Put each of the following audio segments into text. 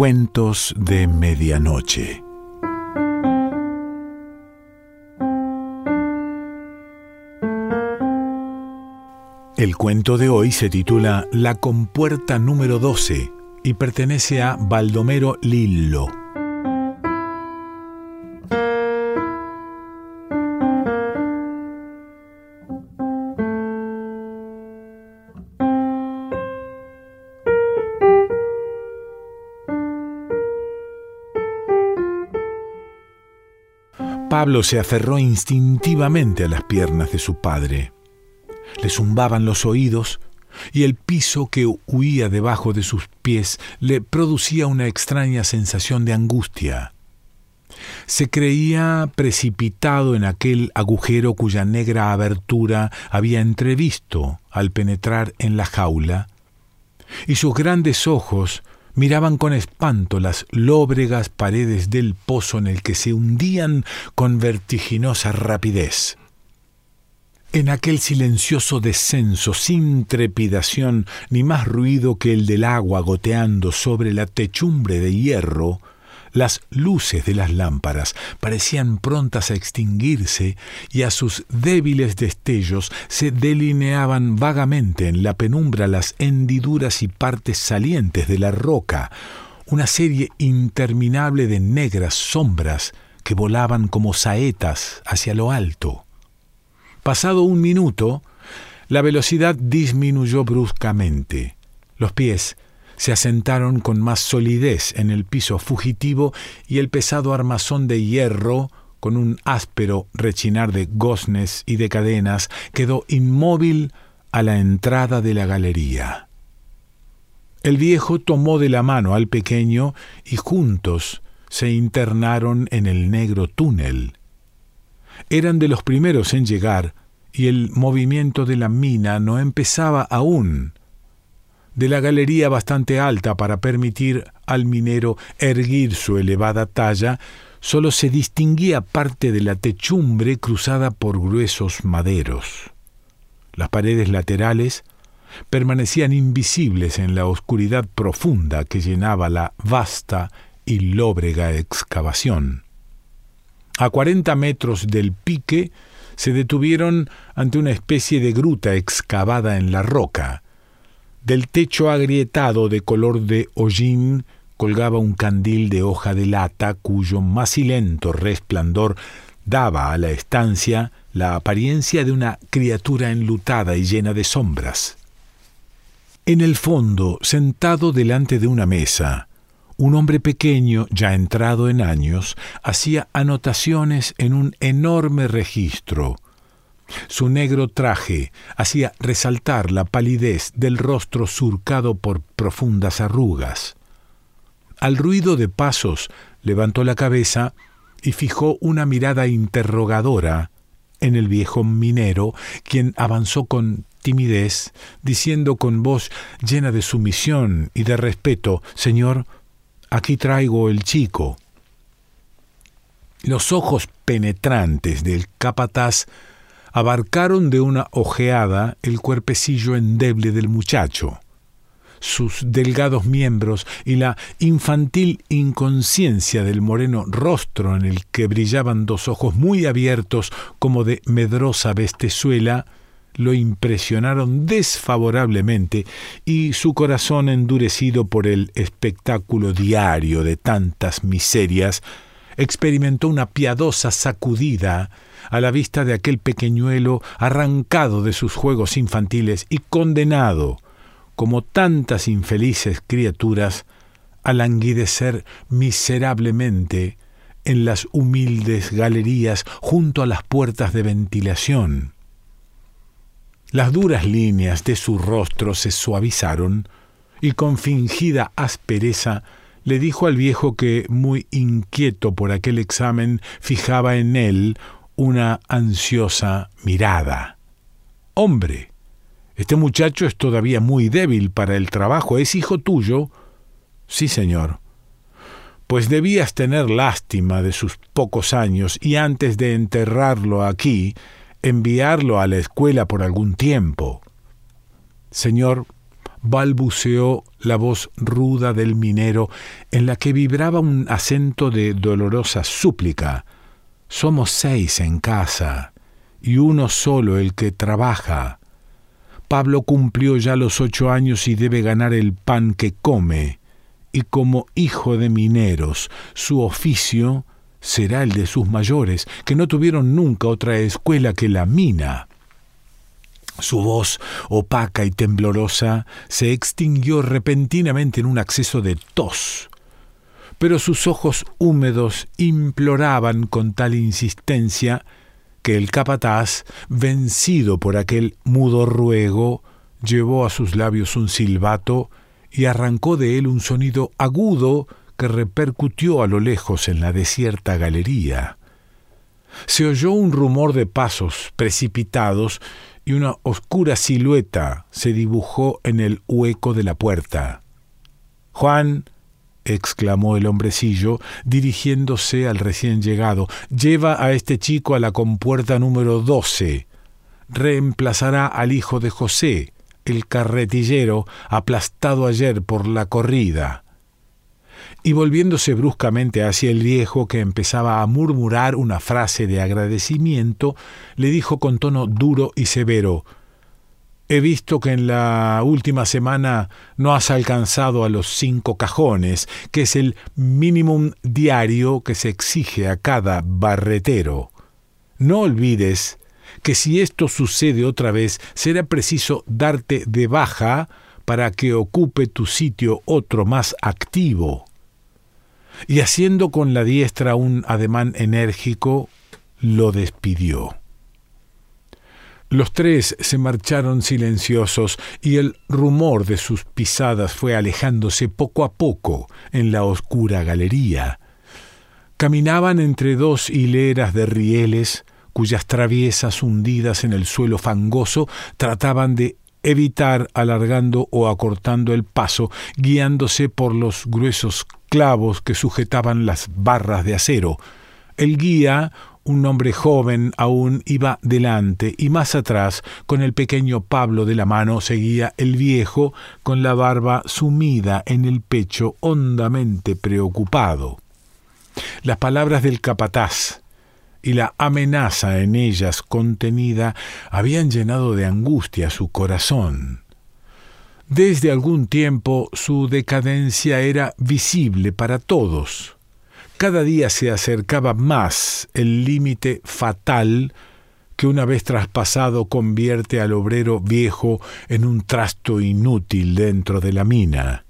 Cuentos de Medianoche. El cuento de hoy se titula La compuerta número 12 y pertenece a Baldomero Lillo. Pablo se aferró instintivamente a las piernas de su padre. Le zumbaban los oídos y el piso que huía debajo de sus pies le producía una extraña sensación de angustia. Se creía precipitado en aquel agujero cuya negra abertura había entrevisto al penetrar en la jaula, y sus grandes ojos miraban con espanto las lóbregas paredes del pozo en el que se hundían con vertiginosa rapidez. En aquel silencioso descenso, sin trepidación ni más ruido que el del agua goteando sobre la techumbre de hierro, las luces de las lámparas parecían prontas a extinguirse y a sus débiles destellos se delineaban vagamente en la penumbra las hendiduras y partes salientes de la roca, una serie interminable de negras sombras que volaban como saetas hacia lo alto. Pasado un minuto, la velocidad disminuyó bruscamente. Los pies se asentaron con más solidez en el piso fugitivo y el pesado armazón de hierro, con un áspero rechinar de goznes y de cadenas, quedó inmóvil a la entrada de la galería. El viejo tomó de la mano al pequeño y juntos se internaron en el negro túnel. Eran de los primeros en llegar, y el movimiento de la mina no empezaba aún de la galería bastante alta para permitir al minero erguir su elevada talla, sólo se distinguía parte de la techumbre cruzada por gruesos maderos. Las paredes laterales permanecían invisibles en la oscuridad profunda que llenaba la vasta y lóbrega excavación. A cuarenta metros del pique se detuvieron ante una especie de gruta excavada en la roca, del techo agrietado de color de hollín colgaba un candil de hoja de lata cuyo macilento resplandor daba a la estancia la apariencia de una criatura enlutada y llena de sombras. En el fondo, sentado delante de una mesa, un hombre pequeño, ya entrado en años, hacía anotaciones en un enorme registro, su negro traje hacía resaltar la palidez del rostro surcado por profundas arrugas. Al ruido de pasos levantó la cabeza y fijó una mirada interrogadora en el viejo minero, quien avanzó con timidez, diciendo con voz llena de sumisión y de respeto Señor, aquí traigo el chico. Los ojos penetrantes del capataz abarcaron de una ojeada el cuerpecillo endeble del muchacho. Sus delgados miembros y la infantil inconsciencia del moreno rostro en el que brillaban dos ojos muy abiertos como de medrosa bestezuela, lo impresionaron desfavorablemente y su corazón endurecido por el espectáculo diario de tantas miserias, experimentó una piadosa sacudida a la vista de aquel pequeñuelo arrancado de sus juegos infantiles y condenado, como tantas infelices criaturas, a languidecer miserablemente en las humildes galerías junto a las puertas de ventilación. Las duras líneas de su rostro se suavizaron y con fingida aspereza le dijo al viejo que, muy inquieto por aquel examen, fijaba en él una ansiosa mirada. Hombre, este muchacho es todavía muy débil para el trabajo. ¿Es hijo tuyo? Sí, señor. Pues debías tener lástima de sus pocos años y antes de enterrarlo aquí, enviarlo a la escuela por algún tiempo. Señor, balbuceó la voz ruda del minero, en la que vibraba un acento de dolorosa súplica. Somos seis en casa, y uno solo el que trabaja. Pablo cumplió ya los ocho años y debe ganar el pan que come, y como hijo de mineros, su oficio será el de sus mayores, que no tuvieron nunca otra escuela que la mina. Su voz, opaca y temblorosa, se extinguió repentinamente en un acceso de tos. Pero sus ojos húmedos imploraban con tal insistencia que el capataz, vencido por aquel mudo ruego, llevó a sus labios un silbato y arrancó de él un sonido agudo que repercutió a lo lejos en la desierta galería. Se oyó un rumor de pasos precipitados y una oscura silueta se dibujó en el hueco de la puerta. Juan, exclamó el hombrecillo, dirigiéndose al recién llegado, lleva a este chico a la compuerta número doce. Reemplazará al hijo de José, el carretillero, aplastado ayer por la corrida y volviéndose bruscamente hacia el viejo que empezaba a murmurar una frase de agradecimiento, le dijo con tono duro y severo He visto que en la última semana no has alcanzado a los cinco cajones, que es el mínimo diario que se exige a cada barretero. No olvides que si esto sucede otra vez, será preciso darte de baja para que ocupe tu sitio otro más activo y haciendo con la diestra un ademán enérgico, lo despidió. Los tres se marcharon silenciosos y el rumor de sus pisadas fue alejándose poco a poco en la oscura galería. Caminaban entre dos hileras de rieles cuyas traviesas hundidas en el suelo fangoso trataban de evitar alargando o acortando el paso, guiándose por los gruesos clavos que sujetaban las barras de acero. El guía, un hombre joven aún, iba delante y más atrás, con el pequeño Pablo de la mano, seguía el viejo, con la barba sumida en el pecho, hondamente preocupado. Las palabras del capataz, y la amenaza en ellas contenida habían llenado de angustia su corazón. Desde algún tiempo su decadencia era visible para todos. Cada día se acercaba más el límite fatal que una vez traspasado convierte al obrero viejo en un trasto inútil dentro de la mina.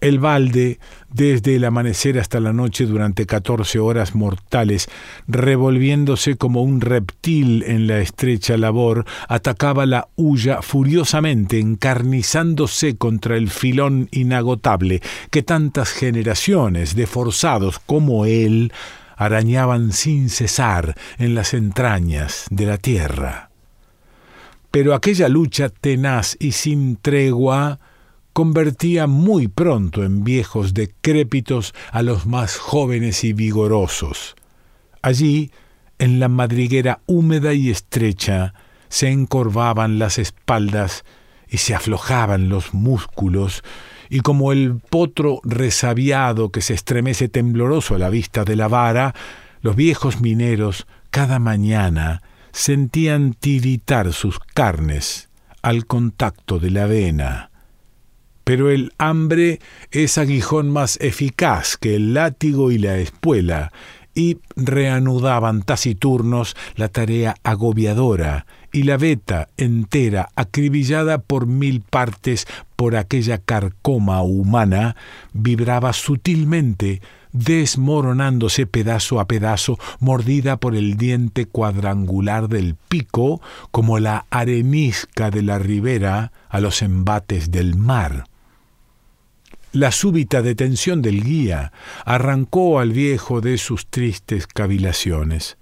El balde, desde el amanecer hasta la noche durante catorce horas mortales, revolviéndose como un reptil en la estrecha labor, atacaba la huya furiosamente, encarnizándose contra el filón inagotable que tantas generaciones de forzados como él arañaban sin cesar en las entrañas de la tierra. Pero aquella lucha tenaz y sin tregua convertía muy pronto en viejos decrépitos a los más jóvenes y vigorosos. Allí, en la madriguera húmeda y estrecha, se encorvaban las espaldas y se aflojaban los músculos, y como el potro resabiado que se estremece tembloroso a la vista de la vara, los viejos mineros cada mañana sentían tiritar sus carnes al contacto de la avena pero el hambre es aguijón más eficaz que el látigo y la espuela, y reanudaban taciturnos la tarea agobiadora, y la veta entera, acribillada por mil partes por aquella carcoma humana, vibraba sutilmente, desmoronándose pedazo a pedazo, mordida por el diente cuadrangular del pico, como la arenisca de la ribera a los embates del mar. La súbita detención del guía arrancó al viejo de sus tristes cavilaciones.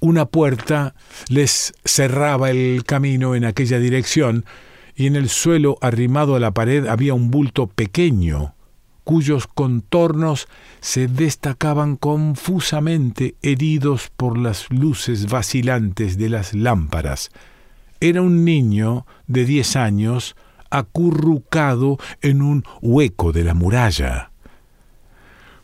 Una puerta les cerraba el camino en aquella dirección, y en el suelo arrimado a la pared había un bulto pequeño, cuyos contornos se destacaban confusamente heridos por las luces vacilantes de las lámparas. Era un niño de diez años, acurrucado en un hueco de la muralla.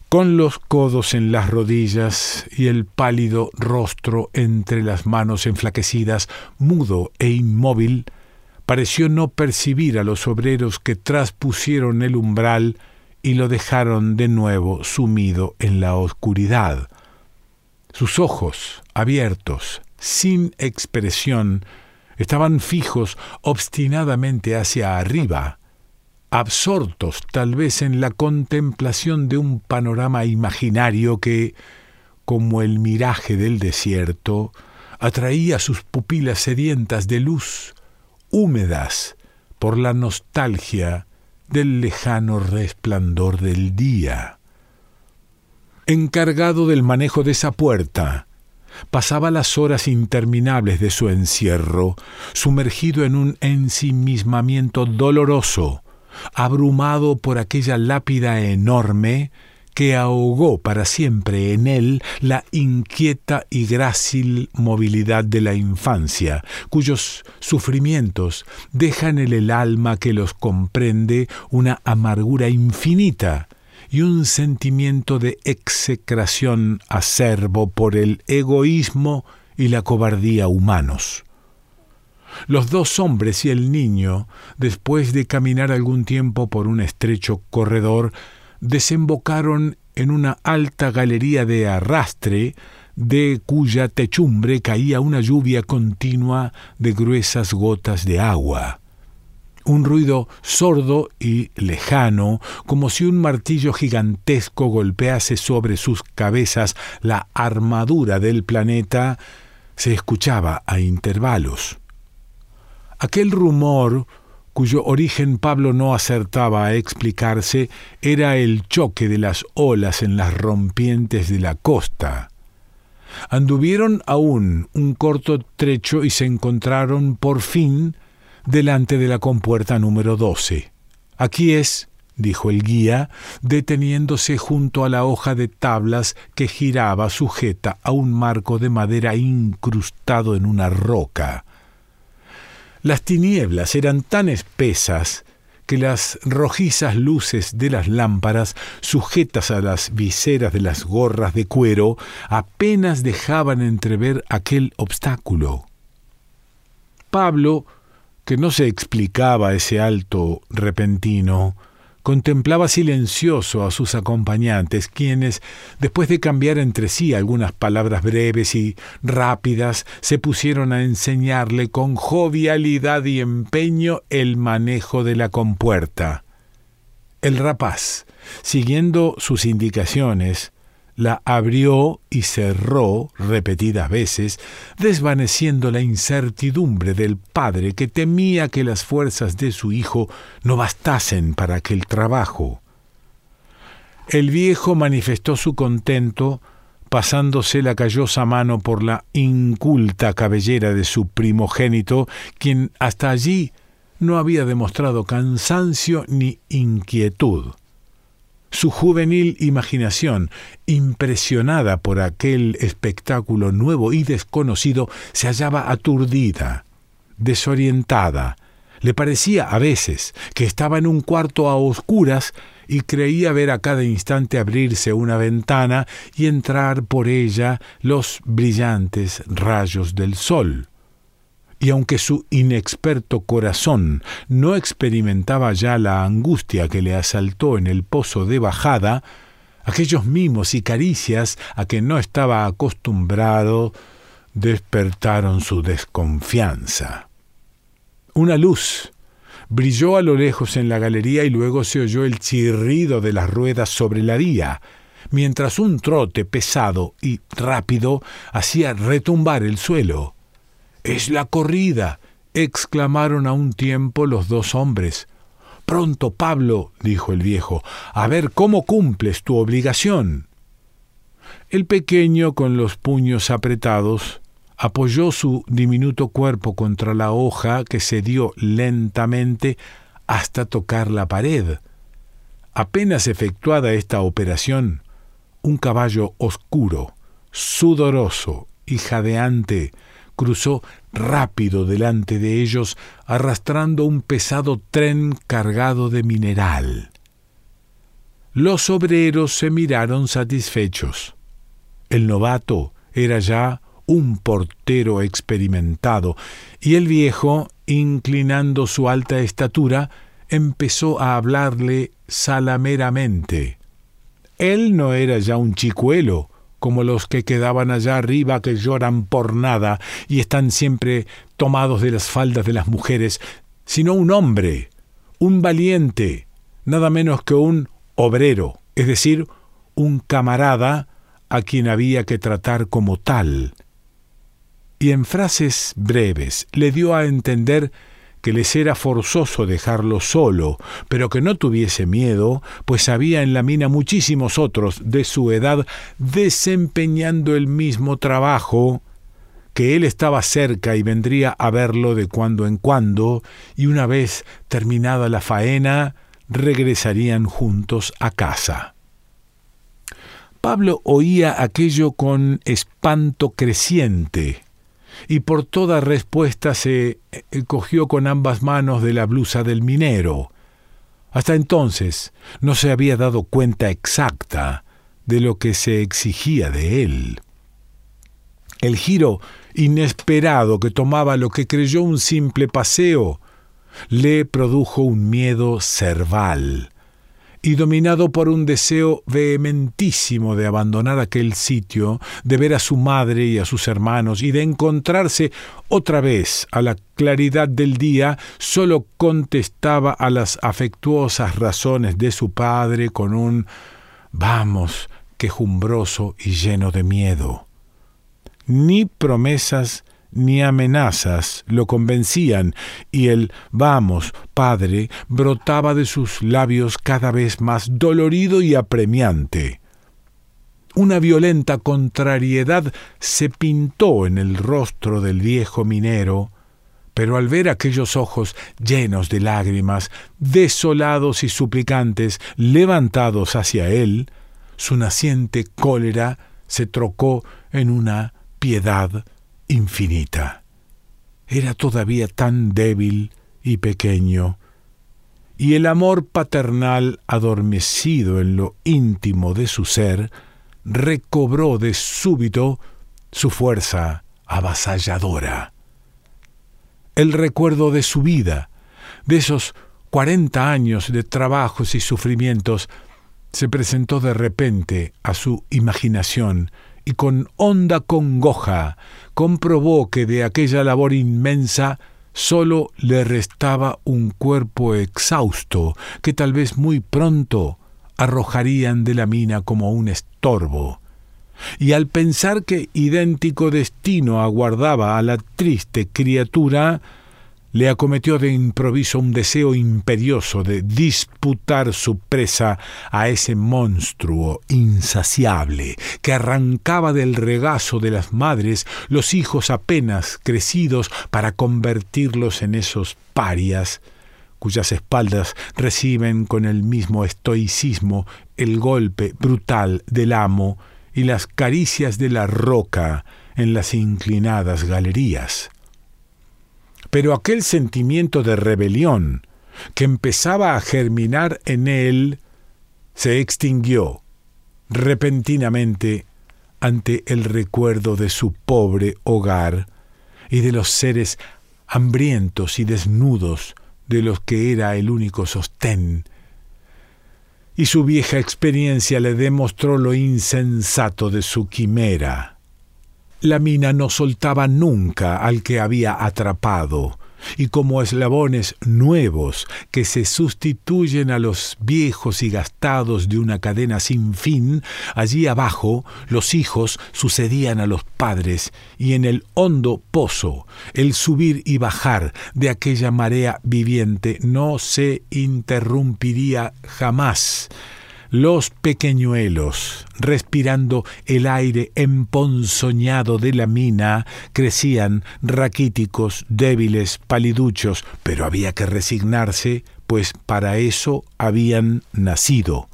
Con los codos en las rodillas y el pálido rostro entre las manos enflaquecidas, mudo e inmóvil, pareció no percibir a los obreros que traspusieron el umbral y lo dejaron de nuevo sumido en la oscuridad. Sus ojos, abiertos, sin expresión, estaban fijos obstinadamente hacia arriba, absortos tal vez en la contemplación de un panorama imaginario que, como el miraje del desierto, atraía sus pupilas sedientas de luz, húmedas por la nostalgia del lejano resplandor del día. Encargado del manejo de esa puerta, pasaba las horas interminables de su encierro, sumergido en un ensimismamiento doloroso, abrumado por aquella lápida enorme que ahogó para siempre en él la inquieta y grácil movilidad de la infancia, cuyos sufrimientos dejan en el alma que los comprende una amargura infinita y un sentimiento de execración acerbo por el egoísmo y la cobardía humanos. Los dos hombres y el niño, después de caminar algún tiempo por un estrecho corredor, desembocaron en una alta galería de arrastre, de cuya techumbre caía una lluvia continua de gruesas gotas de agua. Un ruido sordo y lejano, como si un martillo gigantesco golpease sobre sus cabezas la armadura del planeta, se escuchaba a intervalos. Aquel rumor cuyo origen Pablo no acertaba a explicarse, era el choque de las olas en las rompientes de la costa. Anduvieron aún un corto trecho y se encontraron por fin delante de la compuerta número 12. Aquí es, dijo el guía, deteniéndose junto a la hoja de tablas que giraba sujeta a un marco de madera incrustado en una roca. Las tinieblas eran tan espesas que las rojizas luces de las lámparas, sujetas a las viseras de las gorras de cuero, apenas dejaban entrever aquel obstáculo. Pablo, que no se explicaba ese alto repentino, contemplaba silencioso a sus acompañantes, quienes, después de cambiar entre sí algunas palabras breves y rápidas, se pusieron a enseñarle con jovialidad y empeño el manejo de la compuerta. El rapaz, siguiendo sus indicaciones, la abrió y cerró repetidas veces, desvaneciendo la incertidumbre del padre que temía que las fuerzas de su hijo no bastasen para aquel trabajo. El viejo manifestó su contento pasándose la callosa mano por la inculta cabellera de su primogénito, quien hasta allí no había demostrado cansancio ni inquietud. Su juvenil imaginación, impresionada por aquel espectáculo nuevo y desconocido, se hallaba aturdida, desorientada. Le parecía a veces que estaba en un cuarto a oscuras y creía ver a cada instante abrirse una ventana y entrar por ella los brillantes rayos del sol y aunque su inexperto corazón no experimentaba ya la angustia que le asaltó en el pozo de bajada, aquellos mimos y caricias a que no estaba acostumbrado despertaron su desconfianza. Una luz brilló a lo lejos en la galería y luego se oyó el chirrido de las ruedas sobre la vía, mientras un trote pesado y rápido hacía retumbar el suelo. Es la corrida. exclamaron a un tiempo los dos hombres. Pronto, Pablo, dijo el viejo, a ver cómo cumples tu obligación. El pequeño, con los puños apretados, apoyó su diminuto cuerpo contra la hoja que cedió lentamente hasta tocar la pared. Apenas efectuada esta operación, un caballo oscuro, sudoroso y jadeante, cruzó rápido delante de ellos, arrastrando un pesado tren cargado de mineral. Los obreros se miraron satisfechos. El novato era ya un portero experimentado, y el viejo, inclinando su alta estatura, empezó a hablarle salameramente. Él no era ya un chicuelo, como los que quedaban allá arriba que lloran por nada y están siempre tomados de las faldas de las mujeres, sino un hombre, un valiente, nada menos que un obrero, es decir, un camarada a quien había que tratar como tal. Y en frases breves le dio a entender que les era forzoso dejarlo solo, pero que no tuviese miedo, pues había en la mina muchísimos otros de su edad desempeñando el mismo trabajo, que él estaba cerca y vendría a verlo de cuando en cuando, y una vez terminada la faena, regresarían juntos a casa. Pablo oía aquello con espanto creciente, y por toda respuesta se eh, cogió con ambas manos de la blusa del minero. Hasta entonces no se había dado cuenta exacta de lo que se exigía de él. El giro inesperado que tomaba lo que creyó un simple paseo le produjo un miedo cerval, y dominado por un deseo vehementísimo de abandonar aquel sitio, de ver a su madre y a sus hermanos y de encontrarse otra vez a la claridad del día, sólo contestaba a las afectuosas razones de su padre con un vamos, quejumbroso y lleno de miedo. Ni promesas ni amenazas lo convencían, y el vamos, padre, brotaba de sus labios cada vez más dolorido y apremiante. Una violenta contrariedad se pintó en el rostro del viejo minero, pero al ver aquellos ojos llenos de lágrimas, desolados y suplicantes, levantados hacia él, su naciente cólera se trocó en una piedad infinita. Era todavía tan débil y pequeño, y el amor paternal adormecido en lo íntimo de su ser recobró de súbito su fuerza avasalladora. El recuerdo de su vida, de esos cuarenta años de trabajos y sufrimientos, se presentó de repente a su imaginación y con honda congoja comprobó que de aquella labor inmensa sólo le restaba un cuerpo exhausto que tal vez muy pronto arrojarían de la mina como un estorbo. Y al pensar que idéntico destino aguardaba a la triste criatura, le acometió de improviso un deseo imperioso de disputar su presa a ese monstruo insaciable que arrancaba del regazo de las madres los hijos apenas crecidos para convertirlos en esos parias cuyas espaldas reciben con el mismo estoicismo el golpe brutal del amo y las caricias de la roca en las inclinadas galerías. Pero aquel sentimiento de rebelión que empezaba a germinar en él se extinguió repentinamente ante el recuerdo de su pobre hogar y de los seres hambrientos y desnudos de los que era el único sostén. Y su vieja experiencia le demostró lo insensato de su quimera. La mina no soltaba nunca al que había atrapado, y como eslabones nuevos que se sustituyen a los viejos y gastados de una cadena sin fin, allí abajo los hijos sucedían a los padres, y en el hondo pozo el subir y bajar de aquella marea viviente no se interrumpiría jamás los pequeñuelos, respirando el aire emponzoñado de la mina, crecían raquíticos, débiles, paliduchos, pero había que resignarse, pues para eso habían nacido.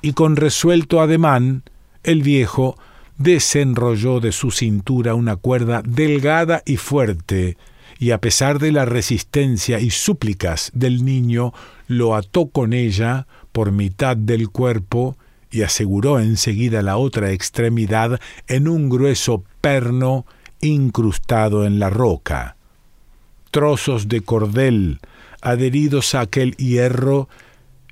Y con resuelto ademán, el viejo desenrolló de su cintura una cuerda delgada y fuerte, y a pesar de la resistencia y súplicas del niño, lo ató con ella por mitad del cuerpo y aseguró enseguida la otra extremidad en un grueso perno incrustado en la roca. Trozos de cordel adheridos a aquel hierro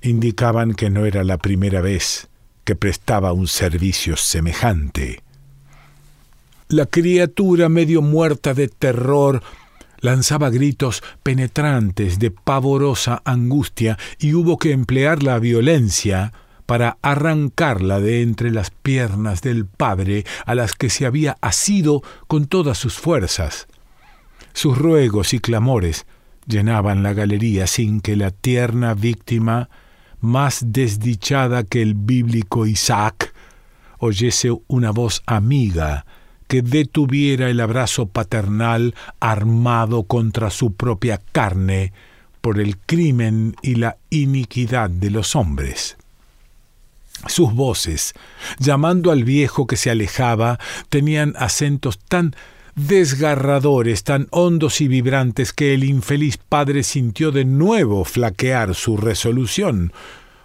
indicaban que no era la primera vez que prestaba un servicio semejante. La criatura medio muerta de terror lanzaba gritos penetrantes de pavorosa angustia y hubo que emplear la violencia para arrancarla de entre las piernas del padre a las que se había asido con todas sus fuerzas. Sus ruegos y clamores llenaban la galería sin que la tierna víctima más desdichada que el bíblico Isaac, oyese una voz amiga que detuviera el abrazo paternal armado contra su propia carne por el crimen y la iniquidad de los hombres. Sus voces, llamando al viejo que se alejaba, tenían acentos tan desgarradores, tan hondos y vibrantes, que el infeliz padre sintió de nuevo flaquear su resolución.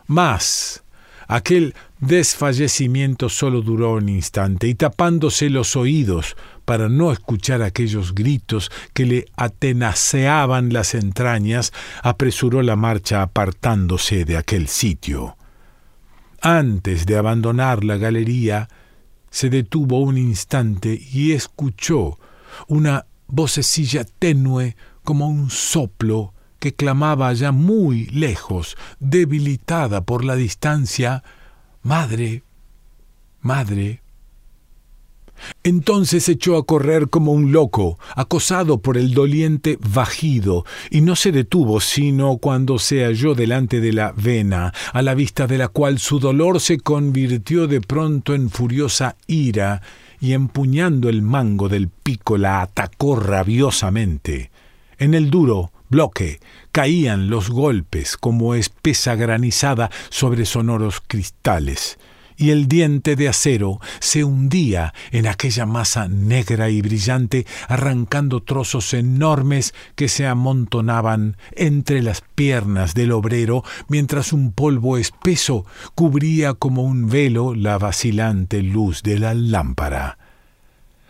Mas aquel desfallecimiento solo duró un instante, y tapándose los oídos para no escuchar aquellos gritos que le atenaceaban las entrañas, apresuró la marcha apartándose de aquel sitio. Antes de abandonar la galería, se detuvo un instante y escuchó una vocecilla tenue como un soplo que clamaba ya muy lejos, debilitada por la distancia, Madre, Madre. Entonces echó a correr como un loco, acosado por el doliente vagido, y no se detuvo sino cuando se halló delante de la vena, a la vista de la cual su dolor se convirtió de pronto en furiosa ira, y empuñando el mango del pico la atacó rabiosamente. En el duro bloque caían los golpes como espesa granizada sobre sonoros cristales y el diente de acero se hundía en aquella masa negra y brillante, arrancando trozos enormes que se amontonaban entre las piernas del obrero, mientras un polvo espeso cubría como un velo la vacilante luz de la lámpara.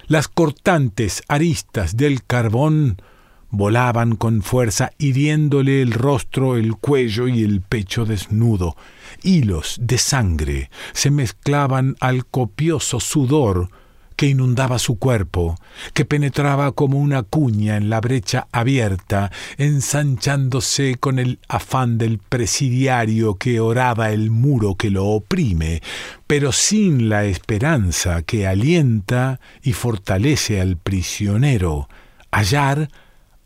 Las cortantes aristas del carbón volaban con fuerza, hiriéndole el rostro, el cuello y el pecho desnudo. Hilos de sangre se mezclaban al copioso sudor que inundaba su cuerpo, que penetraba como una cuña en la brecha abierta, ensanchándose con el afán del presidiario que oraba el muro que lo oprime, pero sin la esperanza que alienta y fortalece al prisionero, hallar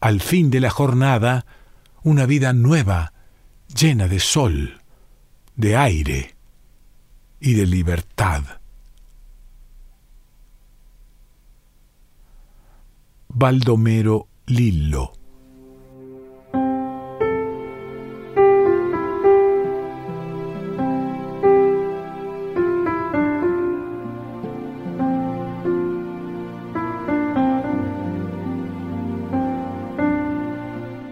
al fin de la jornada, una vida nueva, llena de sol, de aire y de libertad. Baldomero Lillo